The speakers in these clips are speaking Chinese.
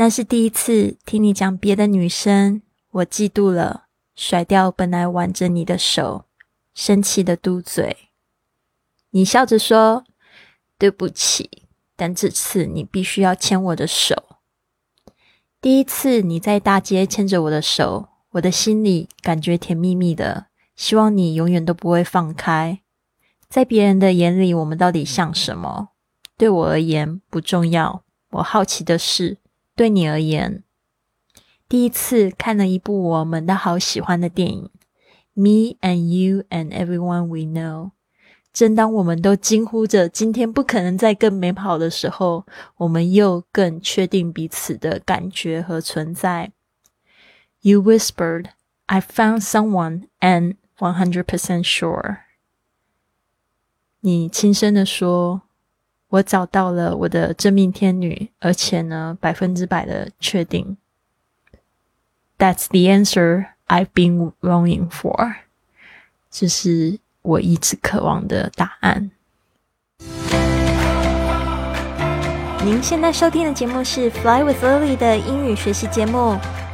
那是第一次听你讲别的女生，我嫉妒了，甩掉本来挽着你的手，生气的嘟嘴。你笑着说：“对不起，但这次你必须要牵我的手。”第一次你在大街牵着我的手，我的心里感觉甜蜜蜜的，希望你永远都不会放开。在别人的眼里，我们到底像什么？对我而言不重要。我好奇的是，对你而言，第一次看了一部我们都好喜欢的电影，《Me and You and Everyone We Know》。正当我们都惊呼着今天不可能再更美好的时候，我们又更确定彼此的感觉和存在。You whispered, "I found someone, and one hundred percent sure." 你轻声的说。我找到了我的真命天女，而且呢，百分之百的确定。That's the answer I've been longing for，这是我一直渴望的答案。您现在收听的节目是《Fly with Lily》的英语学习节目。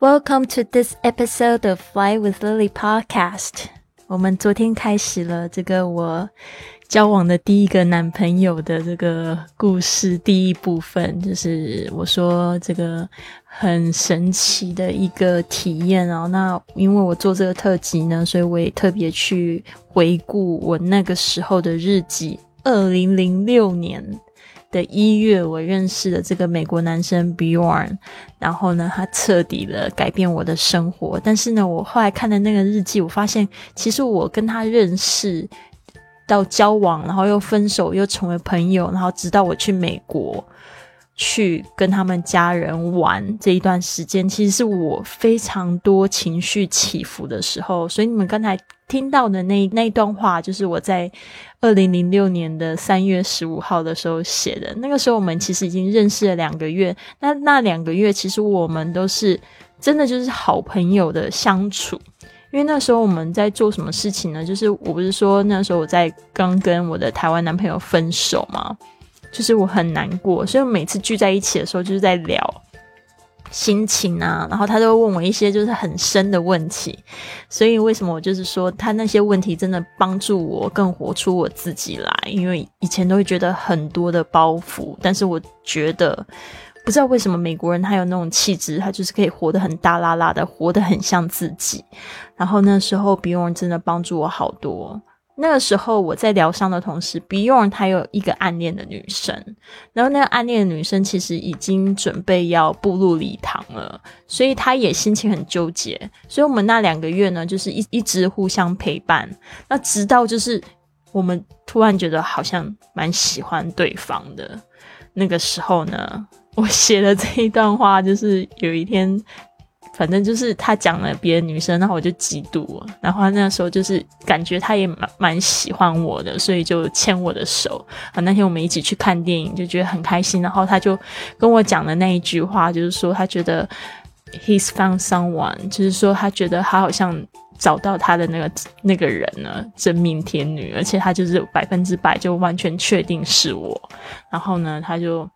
Welcome to this episode of Fly with Lily podcast。我们昨天开始了这个我交往的第一个男朋友的这个故事第一部分，就是我说这个很神奇的一个体验哦。那因为我做这个特辑呢，所以我也特别去回顾我那个时候的日记，二零零六年。的一月，我认识了这个美国男生 Bjorn，然后呢，他彻底的改变我的生活。但是呢，我后来看的那个日记，我发现其实我跟他认识到交往，然后又分手，又成为朋友，然后直到我去美国去跟他们家人玩这一段时间，其实是我非常多情绪起伏的时候。所以你们刚才听到的那那一段话，就是我在。二零零六年的三月十五号的时候写的，那个时候我们其实已经认识了两个月。那那两个月，其实我们都是真的就是好朋友的相处。因为那时候我们在做什么事情呢？就是我不是说那时候我在刚跟我的台湾男朋友分手嘛，就是我很难过，所以每次聚在一起的时候，就是在聊。心情啊，然后他就问我一些就是很深的问题，所以为什么我就是说他那些问题真的帮助我更活出我自己来？因为以前都会觉得很多的包袱，但是我觉得不知道为什么美国人他有那种气质，他就是可以活得很大拉拉的，活得很像自己。然后那时候比用真的帮助我好多。那个时候我在疗伤的同时，Beyond 他有一个暗恋的女生，然后那个暗恋的女生其实已经准备要步入礼堂了，所以他也心情很纠结。所以我们那两个月呢，就是一一直互相陪伴。那直到就是我们突然觉得好像蛮喜欢对方的那个时候呢，我写了这一段话，就是有一天。反正就是他讲了别的女生，然后我就嫉妒，然后那时候就是感觉他也蛮蛮喜欢我的，所以就牵我的手。啊，那天我们一起去看电影，就觉得很开心。然后他就跟我讲的那一句话，就是说他觉得 he's found someone，就是说他觉得他好像找到他的那个那个人呢，真命天女，而且他就是百分之百就完全确定是我。然后呢，他就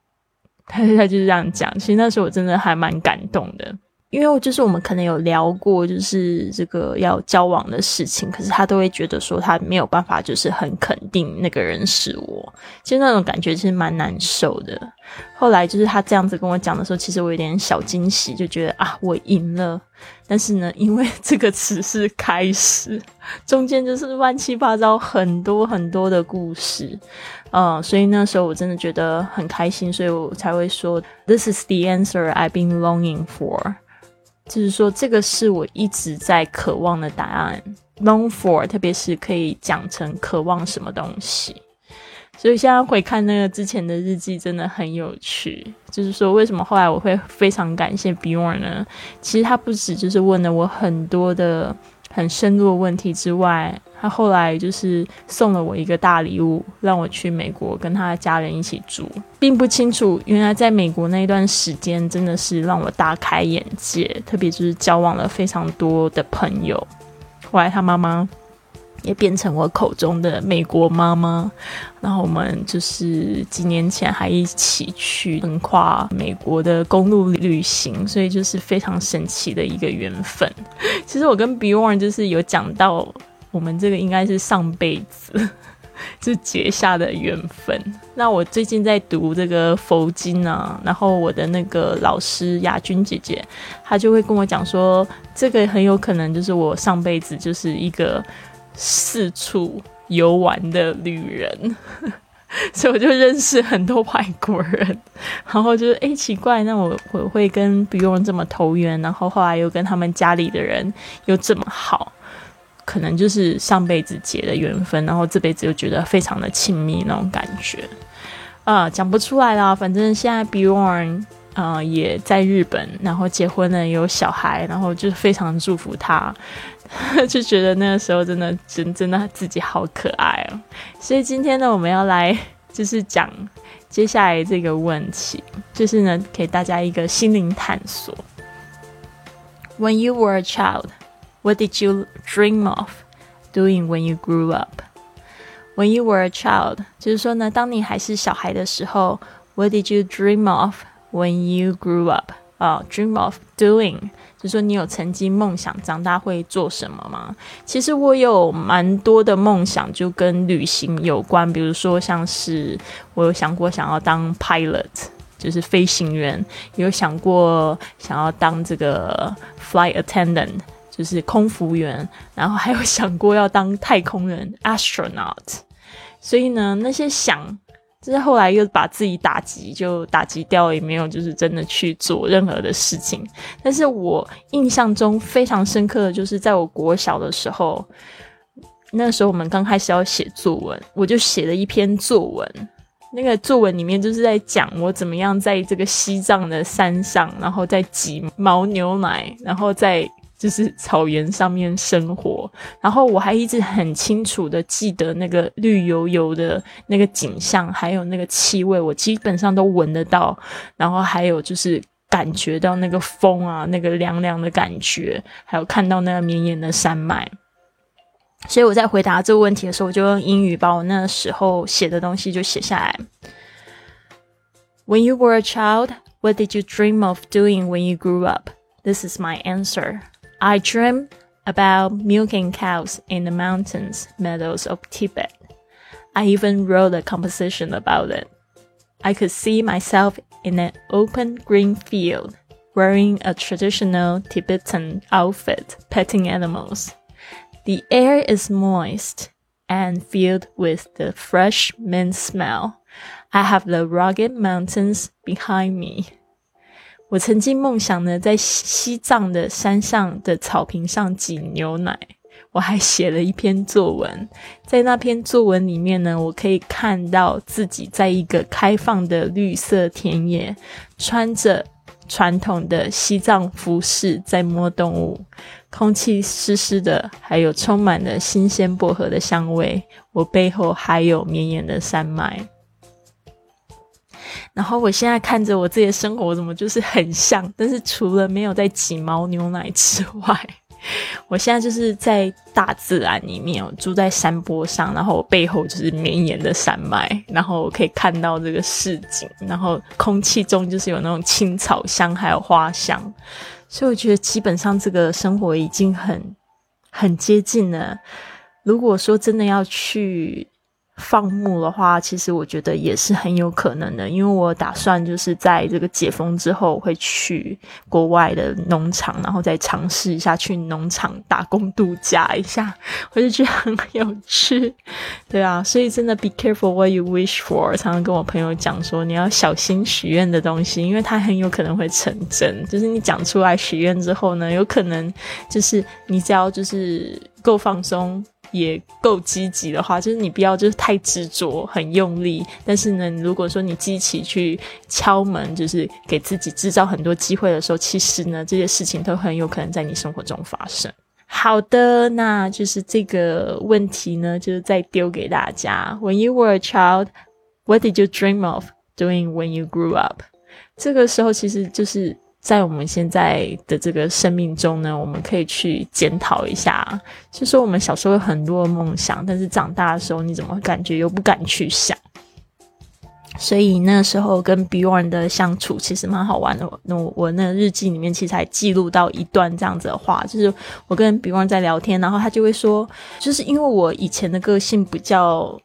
他 他就是这样讲。其实那时候我真的还蛮感动的。因为就是我们可能有聊过，就是这个要交往的事情，可是他都会觉得说他没有办法，就是很肯定那个人是我，其实那种感觉其实蛮难受的。后来就是他这样子跟我讲的时候，其实我有点小惊喜，就觉得啊，我赢了。但是呢，因为这个只是开始，中间就是乱七八糟很多很多的故事，嗯，所以那时候我真的觉得很开心，所以我才会说，This is the answer I've been longing for。就是说，这个是我一直在渴望的答案，long for，特别是可以讲成渴望什么东西。所以现在回看那个之前的日记，真的很有趣。就是说，为什么后来我会非常感谢 Bjorn 呢？其实他不止就是问了我很多的很深入的问题之外，他后来就是送了我一个大礼物，让我去美国跟他的家人一起住。并不清楚，原来在美国那一段时间真的是让我大开眼界，特别就是交往了非常多的朋友。后来他妈妈。也变成我口中的美国妈妈，然后我们就是几年前还一起去横跨美国的公路旅行，所以就是非常神奇的一个缘分。其实我跟 Bjorn 就是有讲到，我们这个应该是上辈子 就结下的缘分。那我最近在读这个佛经啊，然后我的那个老师雅君姐姐，她就会跟我讲说，这个很有可能就是我上辈子就是一个。四处游玩的旅人，所以我就认识很多外国人，然后就是哎奇怪，那我我会跟不用这么投缘，然后后来又跟他们家里的人又这么好，可能就是上辈子结的缘分，然后这辈子又觉得非常的亲密那种感觉啊，讲不出来啦，反正现在 Bjorn 啊也在日本，然后结婚了有小孩，然后就非常祝福他。就觉得那个时候真的真真的自己好可爱哦，所以今天呢，我们要来就是讲接下来这个问题，就是呢给大家一个心灵探索。When you were a child, what did you dream of doing when you grew up? When you were a child，就是说呢，当你还是小孩的时候，What did you dream of when you grew up？啊，dream of doing。就是说你有曾经梦想长大会做什么吗？其实我有蛮多的梦想，就跟旅行有关。比如说，像是我有想过想要当 pilot，就是飞行员；有想过想要当这个 flight attendant，就是空服员；然后还有想过要当太空人 astronaut。所以呢，那些想。就是后来又把自己打击，就打击掉，也没有就是真的去做任何的事情。但是我印象中非常深刻的就是在我国小的时候，那时候我们刚开始要写作文，我就写了一篇作文。那个作文里面就是在讲我怎么样在这个西藏的山上，然后在挤牦牛奶，然后在。就是草原上面生活，然后我还一直很清楚的记得那个绿油油的那个景象，还有那个气味，我基本上都闻得到。然后还有就是感觉到那个风啊，那个凉凉的感觉，还有看到那个绵延的山脉。所以我在回答这个问题的时候，我就用英语把我那时候写的东西就写下来。When you were a child, what did you dream of doing when you grew up? This is my answer. I dream about milking cows in the mountains meadows of Tibet. I even wrote a composition about it. I could see myself in an open green field, wearing a traditional Tibetan outfit, petting animals. The air is moist and filled with the fresh mint smell. I have the rugged mountains behind me. 我曾经梦想呢，在西藏的山上的草坪上挤牛奶。我还写了一篇作文，在那篇作文里面呢，我可以看到自己在一个开放的绿色田野，穿着传统的西藏服饰，在摸动物，空气湿湿的，还有充满了新鲜薄荷的香味。我背后还有绵延的山脉。然后我现在看着我自己的生活，怎么就是很像？但是除了没有在挤毛牛奶之外，我现在就是在大自然里面，我住在山坡上，然后我背后就是绵延的山脉，然后我可以看到这个市景，然后空气中就是有那种青草香，还有花香，所以我觉得基本上这个生活已经很很接近了。如果说真的要去。放牧的话，其实我觉得也是很有可能的，因为我打算就是在这个解封之后会去国外的农场，然后再尝试一下去农场打工度假一下，我就觉得很有趣，对啊，所以真的 be careful what you wish for，常常跟我朋友讲说你要小心许愿的东西，因为它很有可能会成真，就是你讲出来许愿之后呢，有可能就是你只要就是够放松。也够积极的话，就是你不要就是太执着、很用力。但是呢，如果说你积极去敲门，就是给自己制造很多机会的时候，其实呢，这些事情都很有可能在你生活中发生。好的，那就是这个问题呢，就是再丢给大家。When you were a child, what did you dream of doing when you grew up？这个时候其实就是在我们现在的这个生命中呢，我们可以去检讨一下，就说我们小时候有很多梦想，但是长大的时候你怎么感觉又不敢去想？所以那时候跟 Bjorn 的相处其实蛮好玩的。那我那日记里面其实还记录到一段这样子的话，就是我跟 Bjorn 在聊天，然后他就会说，就是因为我以前的个性比较，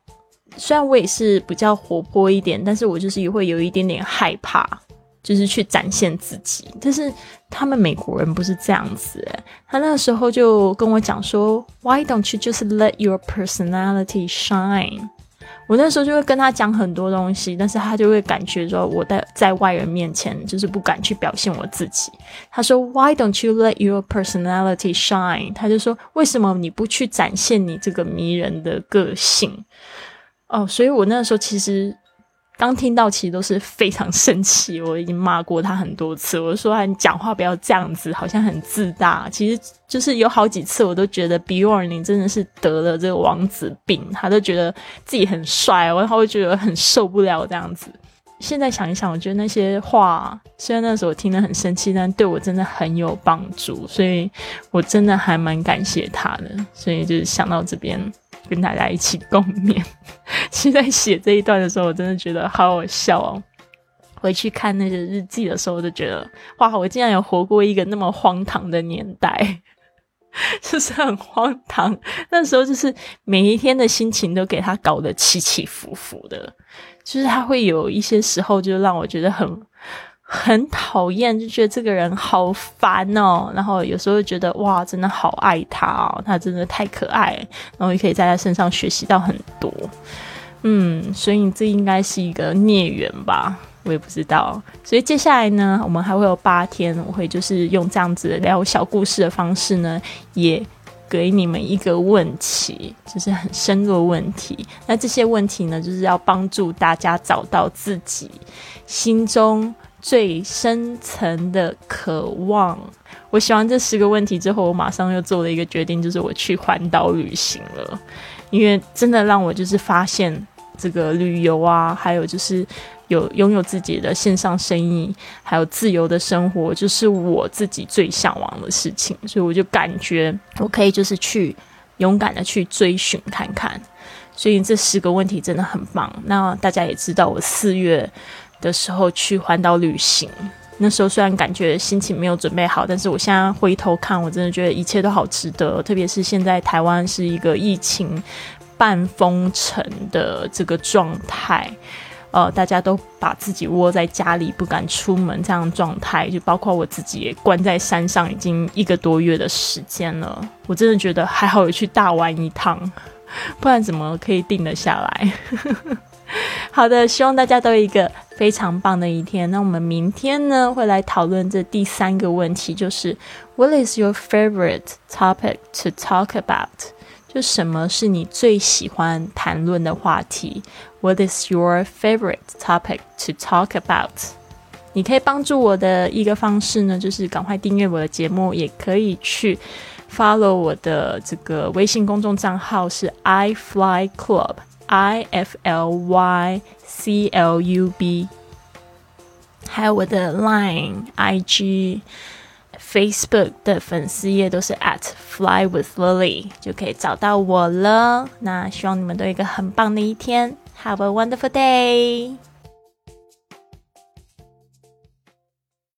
虽然我也是比较活泼一点，但是我就是也会有一点点害怕，就是去展现自己。但是他们美国人不是这样子，他那时候就跟我讲说，Why don't you just let your personality shine？我那时候就会跟他讲很多东西，但是他就会感觉说我在在外人面前就是不敢去表现我自己。他说：“Why don't you let your personality shine？” 他就说：“为什么你不去展现你这个迷人的个性？”哦，所以我那时候其实。刚听到，其实都是非常生气。我已经骂过他很多次，我说：“你讲话不要这样子，好像很自大。”其实就是有好几次，我都觉得 Bjorn 真的是得了这个王子病，他都觉得自己很帅，然后会觉得很受不了这样子。现在想一想，我觉得那些话虽然那时候我听得很生气，但对我真的很有帮助，所以我真的还蛮感谢他的。所以就是想到这边。跟大家一起共勉。其实，在写这一段的时候，我真的觉得好好笑哦。回去看那些日记的时候，就觉得哇，我竟然有活过一个那么荒唐的年代，就是很荒唐。那时候就是每一天的心情都给他搞得起起伏伏的，就是他会有一些时候，就让我觉得很。很讨厌，就觉得这个人好烦哦。然后有时候觉得哇，真的好爱他哦，他真的太可爱。然后也可以在他身上学习到很多。嗯，所以这应该是一个孽缘吧，我也不知道。所以接下来呢，我们还会有八天，我会就是用这样子聊小故事的方式呢，也给你们一个问题，就是很深入的问题。那这些问题呢，就是要帮助大家找到自己心中。最深层的渴望，我写完这十个问题之后，我马上又做了一个决定，就是我去环岛旅行了。因为真的让我就是发现这个旅游啊，还有就是有拥有自己的线上生意，还有自由的生活，就是我自己最向往的事情。所以我就感觉我可以就是去勇敢的去追寻看看。所以这十个问题真的很棒。那大家也知道，我四月。的时候去环岛旅行，那时候虽然感觉心情没有准备好，但是我现在回头看，我真的觉得一切都好值得。特别是现在台湾是一个疫情半封城的这个状态，呃，大家都把自己窝在家里不敢出门这样状态，就包括我自己也关在山上已经一个多月的时间了。我真的觉得还好有去大玩一趟，不然怎么可以定得下来？好的，希望大家都一个非常棒的一天。那我们明天呢，会来讨论这第三个问题，就是 What is your favorite topic to talk about？就什么是你最喜欢谈论的话题？What is your favorite topic to talk about？你可以帮助我的一个方式呢，就是赶快订阅我的节目，也可以去 follow 我的这个微信公众账号是 I Fly Club。I F L Y C L U B，还有我的 Line、IG、Facebook 的粉丝页都是 at Fly with Lily，就可以找到我了。那希望你们都有一个很棒的一天，Have a wonderful day。